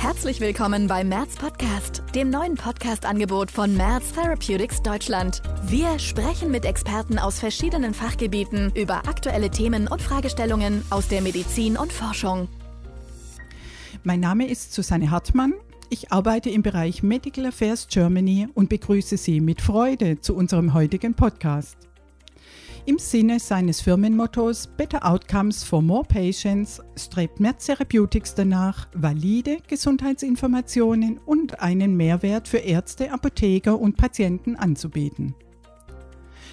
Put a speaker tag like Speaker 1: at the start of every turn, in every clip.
Speaker 1: Herzlich willkommen beim Merz Podcast, dem neuen Podcast-Angebot von Merz Therapeutics Deutschland. Wir sprechen mit Experten aus verschiedenen Fachgebieten über aktuelle Themen und Fragestellungen aus der Medizin und Forschung.
Speaker 2: Mein Name ist Susanne Hartmann. Ich arbeite im Bereich Medical Affairs Germany und begrüße Sie mit Freude zu unserem heutigen Podcast. Im Sinne seines Firmenmottos Better Outcomes for More Patients strebt Merz Therapeutics danach, valide Gesundheitsinformationen und einen Mehrwert für Ärzte, Apotheker und Patienten anzubieten.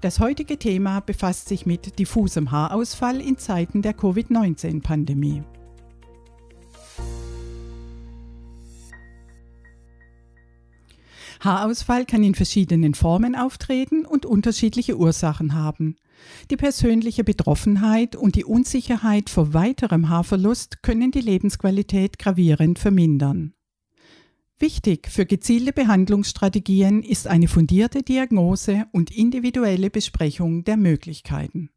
Speaker 2: Das heutige Thema befasst sich mit diffusem Haarausfall in Zeiten der Covid-19-Pandemie. Haarausfall kann in verschiedenen Formen auftreten und unterschiedliche Ursachen haben. Die persönliche Betroffenheit und die Unsicherheit vor weiterem Haarverlust können die Lebensqualität gravierend vermindern. Wichtig für gezielte Behandlungsstrategien ist eine fundierte Diagnose und individuelle Besprechung der Möglichkeiten.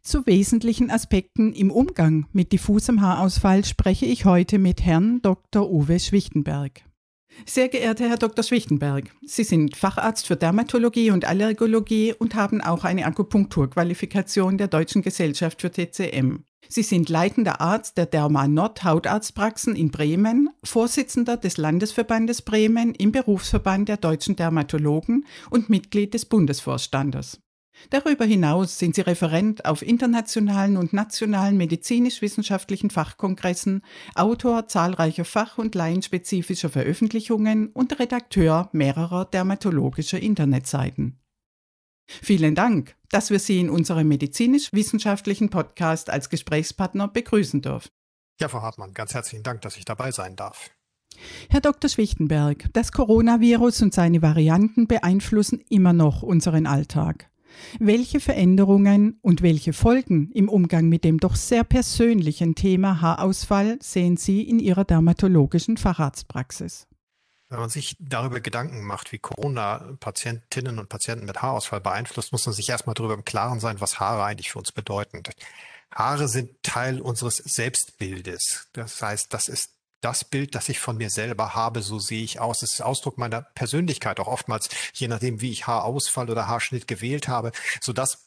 Speaker 2: Zu wesentlichen Aspekten im Umgang mit diffusem Haarausfall spreche ich heute mit Herrn Dr. Uwe Schwichtenberg. Sehr geehrter Herr Dr. Schwichtenberg, Sie sind Facharzt für Dermatologie und Allergologie und haben auch eine Akupunkturqualifikation der Deutschen Gesellschaft für TCM. Sie sind leitender Arzt der Derma Nord Hautarztpraxen in Bremen, Vorsitzender des Landesverbandes Bremen im Berufsverband der deutschen Dermatologen und Mitglied des Bundesvorstandes. Darüber hinaus sind sie Referent auf internationalen und nationalen medizinisch-wissenschaftlichen Fachkongressen, Autor zahlreicher fach- und laienspezifischer Veröffentlichungen und Redakteur mehrerer dermatologischer Internetseiten. Vielen Dank, dass wir Sie in unserem medizinisch-wissenschaftlichen Podcast als Gesprächspartner begrüßen dürfen.
Speaker 3: Ja, Frau Hartmann, ganz herzlichen Dank, dass ich dabei sein darf.
Speaker 2: Herr Dr. Schwichtenberg, das Coronavirus und seine Varianten beeinflussen immer noch unseren Alltag. Welche Veränderungen und welche Folgen im Umgang mit dem doch sehr persönlichen Thema Haarausfall sehen Sie in Ihrer dermatologischen Facharztpraxis?
Speaker 3: Wenn man sich darüber Gedanken macht, wie Corona Patientinnen und Patienten mit Haarausfall beeinflusst, muss man sich erstmal darüber im Klaren sein, was Haare eigentlich für uns bedeuten. Haare sind Teil unseres Selbstbildes. Das heißt, das ist das Bild, das ich von mir selber habe, so sehe ich aus. Es ist Ausdruck meiner Persönlichkeit, auch oftmals, je nachdem, wie ich Haarausfall oder Haarschnitt gewählt habe, so dass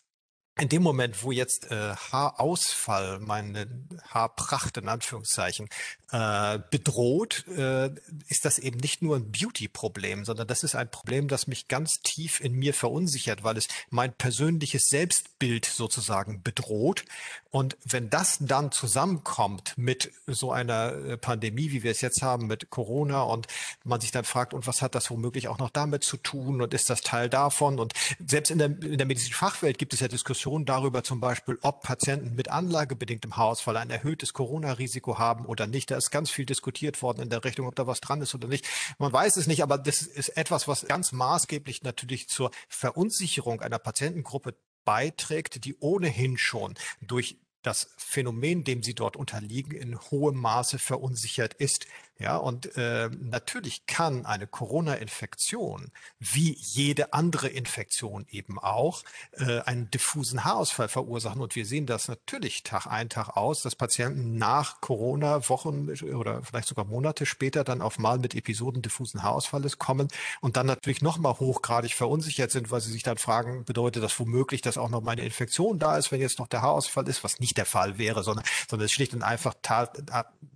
Speaker 3: in dem Moment, wo jetzt äh, Haarausfall, meine Haarpracht in Anführungszeichen, äh, bedroht, äh, ist das eben nicht nur ein Beauty-Problem, sondern das ist ein Problem, das mich ganz tief in mir verunsichert, weil es mein persönliches Selbstbild sozusagen bedroht. Und wenn das dann zusammenkommt mit so einer äh, Pandemie, wie wir es jetzt haben, mit Corona und man sich dann fragt, und was hat das womöglich auch noch damit zu tun und ist das Teil davon? Und selbst in der, in der medizinischen Fachwelt gibt es ja Diskussionen darüber zum Beispiel, ob Patienten mit anlagebedingtem Haarausfall ein erhöhtes Corona-Risiko haben oder nicht. Da ist ganz viel diskutiert worden in der Richtung, ob da was dran ist oder nicht. Man weiß es nicht, aber das ist etwas, was ganz maßgeblich natürlich zur Verunsicherung einer Patientengruppe beiträgt, die ohnehin schon durch das Phänomen, dem sie dort unterliegen, in hohem Maße verunsichert ist. Ja, und äh, natürlich kann eine Corona-Infektion, wie jede andere Infektion eben auch, äh, einen diffusen Haarausfall verursachen. Und wir sehen das natürlich Tag ein, Tag aus, dass Patienten nach Corona Wochen oder vielleicht sogar Monate später dann auf mal mit Episoden diffusen Haarausfalles kommen und dann natürlich nochmal hochgradig verunsichert sind, weil sie sich dann fragen, bedeutet das womöglich, dass auch noch meine Infektion da ist, wenn jetzt noch der Haarausfall ist, was nicht der Fall wäre, sondern, sondern es ist schlicht und einfach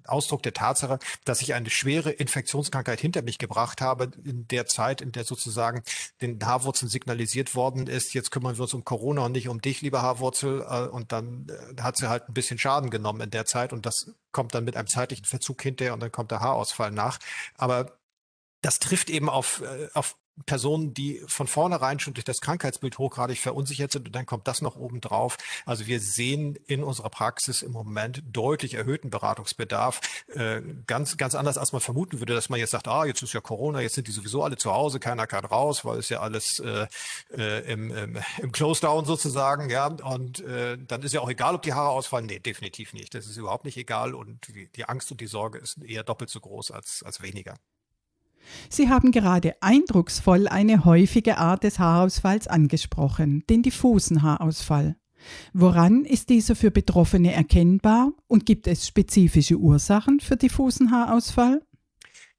Speaker 3: Ausdruck der Tatsache, dass ich eine schwere Infektionskrankheit hinter mich gebracht habe in der Zeit, in der sozusagen den Haarwurzeln signalisiert worden ist, jetzt kümmern wir uns um Corona und nicht um dich, lieber Haarwurzel. Äh, und dann äh, hat sie halt ein bisschen Schaden genommen in der Zeit und das kommt dann mit einem zeitlichen Verzug hinterher und dann kommt der Haarausfall nach. Aber das trifft eben auf, äh, auf Personen, die von vornherein schon durch das Krankheitsbild hochgradig verunsichert sind und dann kommt das noch oben drauf. Also wir sehen in unserer Praxis im Moment deutlich erhöhten Beratungsbedarf. Äh, ganz, ganz anders, als man vermuten würde, dass man jetzt sagt, ah, jetzt ist ja Corona, jetzt sind die sowieso alle zu Hause, keiner kann raus, weil es ja alles äh, äh, im, im, im Close-Down sozusagen, ja. Und äh, dann ist ja auch egal, ob die Haare ausfallen. Nee, definitiv nicht. Das ist überhaupt nicht egal und die, die Angst und die Sorge ist eher doppelt so groß als, als weniger.
Speaker 2: Sie haben gerade eindrucksvoll eine häufige Art des Haarausfalls angesprochen, den diffusen Haarausfall. Woran ist dieser für Betroffene erkennbar und gibt es spezifische Ursachen für diffusen Haarausfall?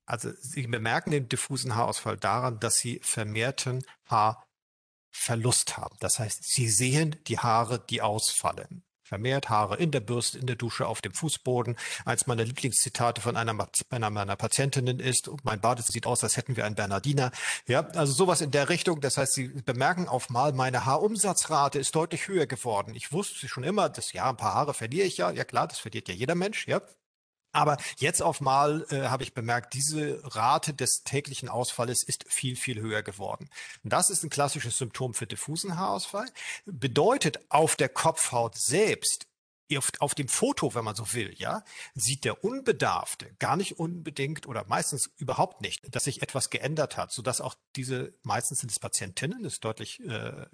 Speaker 3: Also Sie bemerken den diffusen Haarausfall daran, dass Sie vermehrten Haarverlust haben. Das heißt, Sie sehen die Haare, die ausfallen vermehrt Haare in der Bürste, in der Dusche, auf dem Fußboden. Eins meiner Lieblingszitate von einer, einer meiner Patientinnen ist, mein Bad sieht aus, als hätten wir einen Bernardiner. Ja, also sowas in der Richtung. Das heißt, Sie bemerken auf mal, meine Haarumsatzrate ist deutlich höher geworden. Ich wusste schon immer, dass ja, ein paar Haare verliere ich ja. Ja klar, das verliert ja jeder Mensch, ja. Aber jetzt auf mal äh, habe ich bemerkt, diese Rate des täglichen Ausfalles ist viel, viel höher geworden. Das ist ein klassisches Symptom für diffusen Haarausfall. Bedeutet auf der Kopfhaut selbst auf, auf dem Foto, wenn man so will, ja, sieht der Unbedarfte gar nicht unbedingt oder meistens überhaupt nicht, dass sich etwas geändert hat, sodass auch diese, meistens sind es Patientinnen, das ist deutlich äh,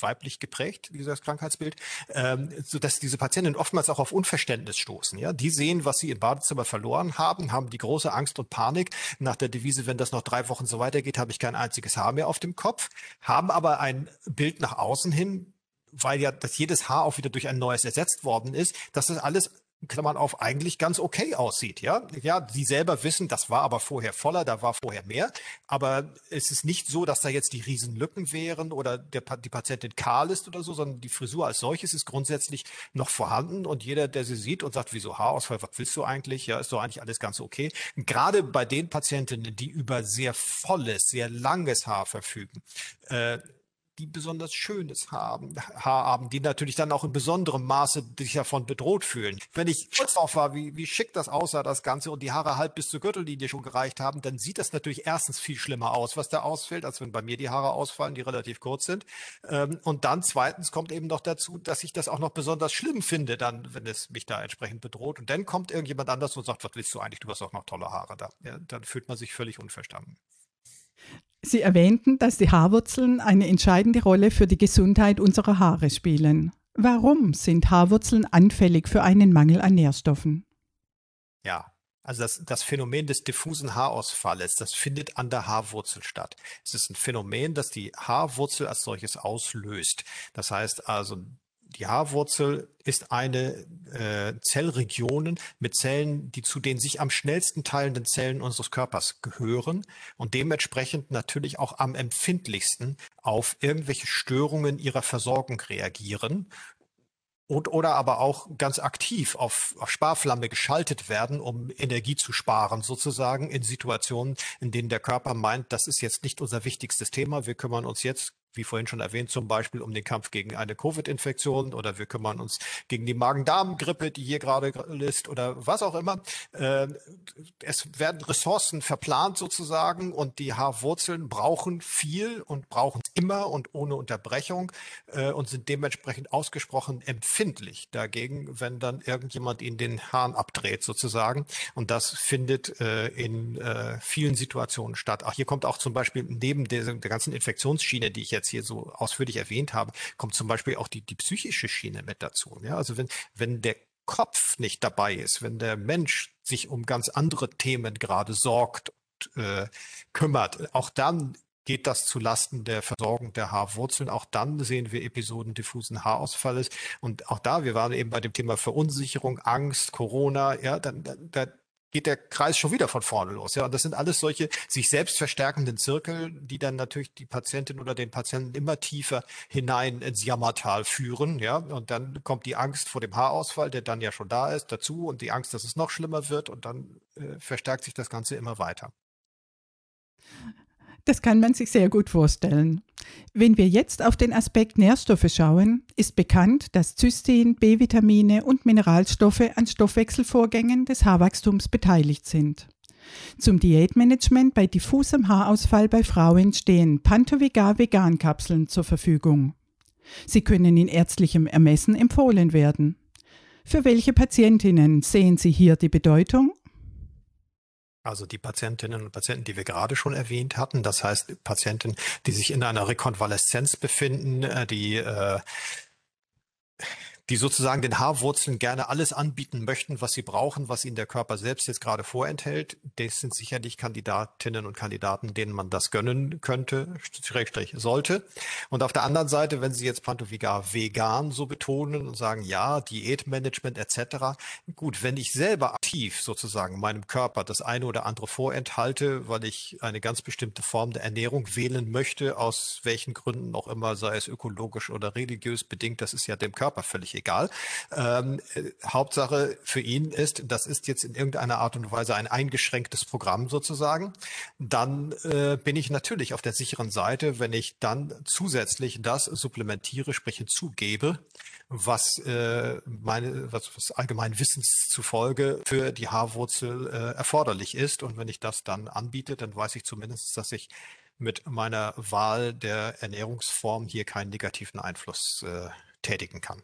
Speaker 3: weiblich geprägt, dieses Krankheitsbild, ähm, sodass diese Patientinnen oftmals auch auf Unverständnis stoßen. Ja, die sehen, was sie im Badezimmer verloren haben, haben die große Angst und Panik nach der Devise, wenn das noch drei Wochen so weitergeht, habe ich kein einziges Haar mehr auf dem Kopf, haben aber ein Bild nach außen hin, weil ja dass jedes Haar auch wieder durch ein neues ersetzt worden ist, dass das alles Klammern auf, eigentlich ganz okay aussieht, ja. Ja, sie selber wissen, das war aber vorher voller, da war vorher mehr. Aber es ist nicht so, dass da jetzt die Riesenlücken wären oder der, die Patientin kahl ist oder so, sondern die Frisur als solches ist grundsätzlich noch vorhanden und jeder, der sie sieht und sagt, wieso Haarausfall, was willst du eigentlich? Ja, ist doch eigentlich alles ganz okay. gerade bei den Patientinnen, die über sehr volles, sehr langes Haar verfügen, äh, die besonders schönes haben, Haar haben, die natürlich dann auch in besonderem Maße sich davon bedroht fühlen. Wenn ich kurz drauf war, wie, wie schick das aussah, das Ganze, und die Haare halb bis zur Gürtellinie schon gereicht haben, dann sieht das natürlich erstens viel schlimmer aus, was da ausfällt, als wenn bei mir die Haare ausfallen, die relativ kurz sind. Ähm, und dann zweitens kommt eben noch dazu, dass ich das auch noch besonders schlimm finde, dann, wenn es mich da entsprechend bedroht. Und dann kommt irgendjemand anders und sagt, was willst du eigentlich? Du hast auch noch tolle Haare da. Ja, dann fühlt man sich völlig unverstanden.
Speaker 2: Sie erwähnten, dass die Haarwurzeln eine entscheidende Rolle für die Gesundheit unserer Haare spielen. Warum sind Haarwurzeln anfällig für einen Mangel an Nährstoffen?
Speaker 3: Ja, also das, das Phänomen des diffusen Haarausfalles, das findet an der Haarwurzel statt. Es ist ein Phänomen, das die Haarwurzel als solches auslöst. Das heißt also, die Haarwurzel ist eine äh, Zellregion mit Zellen, die zu den sich am schnellsten teilenden Zellen unseres Körpers gehören und dementsprechend natürlich auch am empfindlichsten auf irgendwelche Störungen ihrer Versorgung reagieren und oder aber auch ganz aktiv auf, auf Sparflamme geschaltet werden, um Energie zu sparen, sozusagen in Situationen, in denen der Körper meint, das ist jetzt nicht unser wichtigstes Thema, wir kümmern uns jetzt wie vorhin schon erwähnt, zum Beispiel um den Kampf gegen eine Covid-Infektion oder wir kümmern uns gegen die Magen-Darm-Grippe, die hier gerade ist oder was auch immer. Äh, es werden Ressourcen verplant sozusagen und die Haarwurzeln brauchen viel und brauchen immer und ohne Unterbrechung äh, und sind dementsprechend ausgesprochen empfindlich dagegen, wenn dann irgendjemand ihnen den Hahn abdreht sozusagen. Und das findet äh, in vielen Situationen statt. Ach, hier kommt auch zum Beispiel neben der ganzen Infektionsschiene, die ich jetzt jetzt hier so ausführlich erwähnt habe, kommt zum Beispiel auch die, die psychische Schiene mit dazu. Ja? Also wenn, wenn der Kopf nicht dabei ist, wenn der Mensch sich um ganz andere Themen gerade sorgt und äh, kümmert, auch dann geht das zu Lasten der Versorgung der Haarwurzeln. Auch dann sehen wir Episoden diffusen Haarausfalles. Und auch da, wir waren eben bei dem Thema Verunsicherung, Angst, Corona, ja, dann, da, geht der Kreis schon wieder von vorne los. Ja, und das sind alles solche sich selbst verstärkenden Zirkel, die dann natürlich die Patientin oder den Patienten immer tiefer hinein ins Jammertal führen. Ja, und dann kommt die Angst vor dem Haarausfall, der dann ja schon da ist, dazu und die Angst, dass es noch schlimmer wird und dann äh, verstärkt sich das Ganze immer weiter.
Speaker 2: Das kann man sich sehr gut vorstellen. Wenn wir jetzt auf den Aspekt Nährstoffe schauen, ist bekannt, dass Cystein, B-Vitamine und Mineralstoffe an Stoffwechselvorgängen des Haarwachstums beteiligt sind. Zum Diätmanagement bei diffusem Haarausfall bei Frauen stehen Pantovegar Vegan-Kapseln zur Verfügung. Sie können in ärztlichem Ermessen empfohlen werden. Für welche Patientinnen sehen Sie hier die Bedeutung
Speaker 3: also die Patientinnen und Patienten, die wir gerade schon erwähnt hatten, das heißt Patienten, die sich in einer Rekonvaleszenz befinden, äh, die äh, die sozusagen den Haarwurzeln gerne alles anbieten möchten, was sie brauchen, was ihnen der Körper selbst jetzt gerade vorenthält. Das sind sicherlich Kandidatinnen und Kandidaten, denen man das gönnen könnte, Schrägstrich sollte. Und auf der anderen Seite, wenn Sie jetzt Pantovigar vegan so betonen und sagen, ja, Diätmanagement etc. Gut, wenn ich selber aktiv sozusagen meinem Körper das eine oder andere vorenthalte, weil ich eine ganz bestimmte Form der Ernährung wählen möchte, aus welchen Gründen auch immer, sei es ökologisch oder religiös bedingt, das ist ja dem Körper völlig egal. Ähm, äh, Hauptsache für ihn ist, das ist jetzt in irgendeiner Art und Weise ein eingeschränktes Programm sozusagen. Dann äh, bin ich natürlich auf der sicheren Seite, wenn ich dann zusätzlich das supplementiere, sprich hinzugebe, was äh, meine, was, was allgemein Wissens zufolge für die Haarwurzel äh, erforderlich ist. Und wenn ich das dann anbiete, dann weiß ich zumindest, dass ich mit meiner Wahl der Ernährungsform hier keinen negativen Einfluss äh, tätigen kann.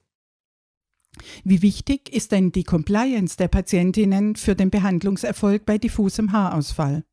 Speaker 2: Wie wichtig ist denn die Compliance der Patientinnen für den Behandlungserfolg bei diffusem Haarausfall?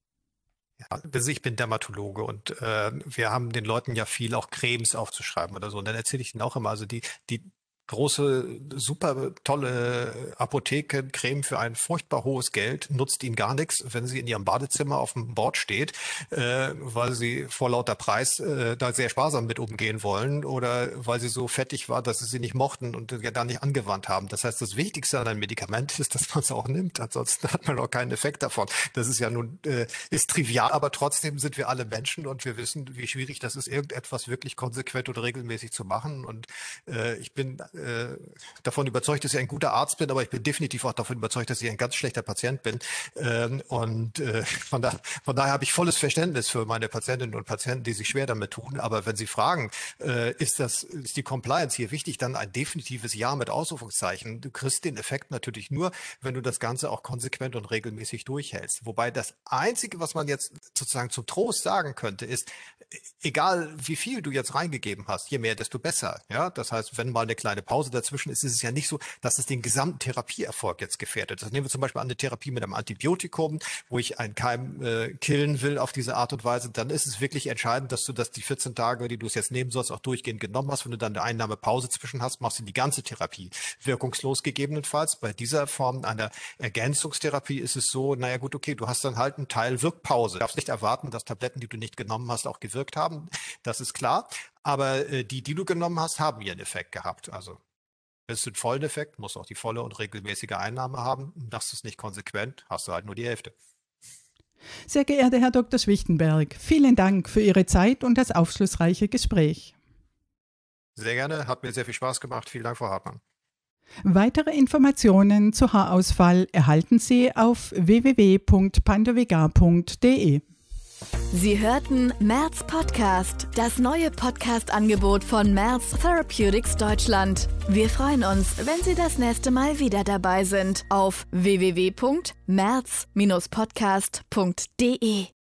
Speaker 3: Ich bin Dermatologe und äh, wir haben den Leuten ja viel auch Cremes aufzuschreiben oder so. Und dann erzähle ich ihnen auch immer, also die, die große, super tolle Apothekencreme für ein furchtbar hohes Geld nutzt ihnen gar nichts, wenn sie in ihrem Badezimmer auf dem Board steht, äh, weil sie vor lauter Preis äh, da sehr sparsam mit umgehen wollen oder weil sie so fettig war, dass sie sie nicht mochten und ja da nicht angewandt haben. Das heißt, das Wichtigste an einem Medikament ist, dass man es auch nimmt. Ansonsten hat man auch keinen Effekt davon. Das ist ja nun, äh, ist trivial, aber trotzdem sind wir alle Menschen und wir wissen, wie schwierig das ist, irgendetwas wirklich konsequent oder regelmäßig zu machen. Und äh, ich bin äh, davon überzeugt, dass ich ein guter Arzt bin, aber ich bin definitiv auch davon überzeugt, dass ich ein ganz schlechter Patient bin. Ähm, und äh, von, da, von daher habe ich volles Verständnis für meine Patientinnen und Patienten, die sich schwer damit tun. Aber wenn Sie fragen, äh, ist das, ist die Compliance hier wichtig, dann ein definitives Ja mit Ausrufungszeichen. Du kriegst den Effekt natürlich nur, wenn du das Ganze auch konsequent und regelmäßig durchhältst. Wobei das Einzige, was man jetzt sozusagen zum Trost sagen könnte, ist, egal wie viel du jetzt reingegeben hast, je mehr, desto besser. Ja, das heißt, wenn mal eine kleine Pause dazwischen ist, ist es ja nicht so, dass es den gesamten Therapieerfolg jetzt gefährdet. Das nehmen wir zum Beispiel an eine Therapie mit einem Antibiotikum, wo ich einen Keim äh, killen will auf diese Art und Weise. Dann ist es wirklich entscheidend, dass du das die 14 Tage, die du es jetzt nehmen sollst, auch durchgehend genommen hast. Wenn du dann eine Einnahmepause zwischen hast, machst du die ganze Therapie wirkungslos gegebenenfalls. Bei dieser Form einer Ergänzungstherapie ist es so, naja gut, okay, du hast dann halt einen Teil Wirkpause. Du darfst nicht erwarten, dass Tabletten, die du nicht genommen hast, auch gewirkt haben. Das ist klar. Aber äh, die, die du genommen hast, haben ihren Effekt gehabt. Also es ist ein vollen Effekt, musst auch die volle und regelmäßige Einnahme haben. Das ist nicht konsequent, hast du halt nur die Hälfte.
Speaker 2: Sehr geehrter Herr Dr. Schwichtenberg, vielen Dank für Ihre Zeit und das aufschlussreiche Gespräch.
Speaker 3: Sehr gerne, hat mir sehr viel Spaß gemacht. Vielen Dank, Frau Hartmann.
Speaker 2: Weitere Informationen zu Haarausfall erhalten Sie auf www.pandovigar.de.
Speaker 1: Sie hörten Merz Podcast, das neue Podcast-Angebot von Merz Therapeutics Deutschland. Wir freuen uns, wenn Sie das nächste Mal wieder dabei sind auf www.merz-podcast.de.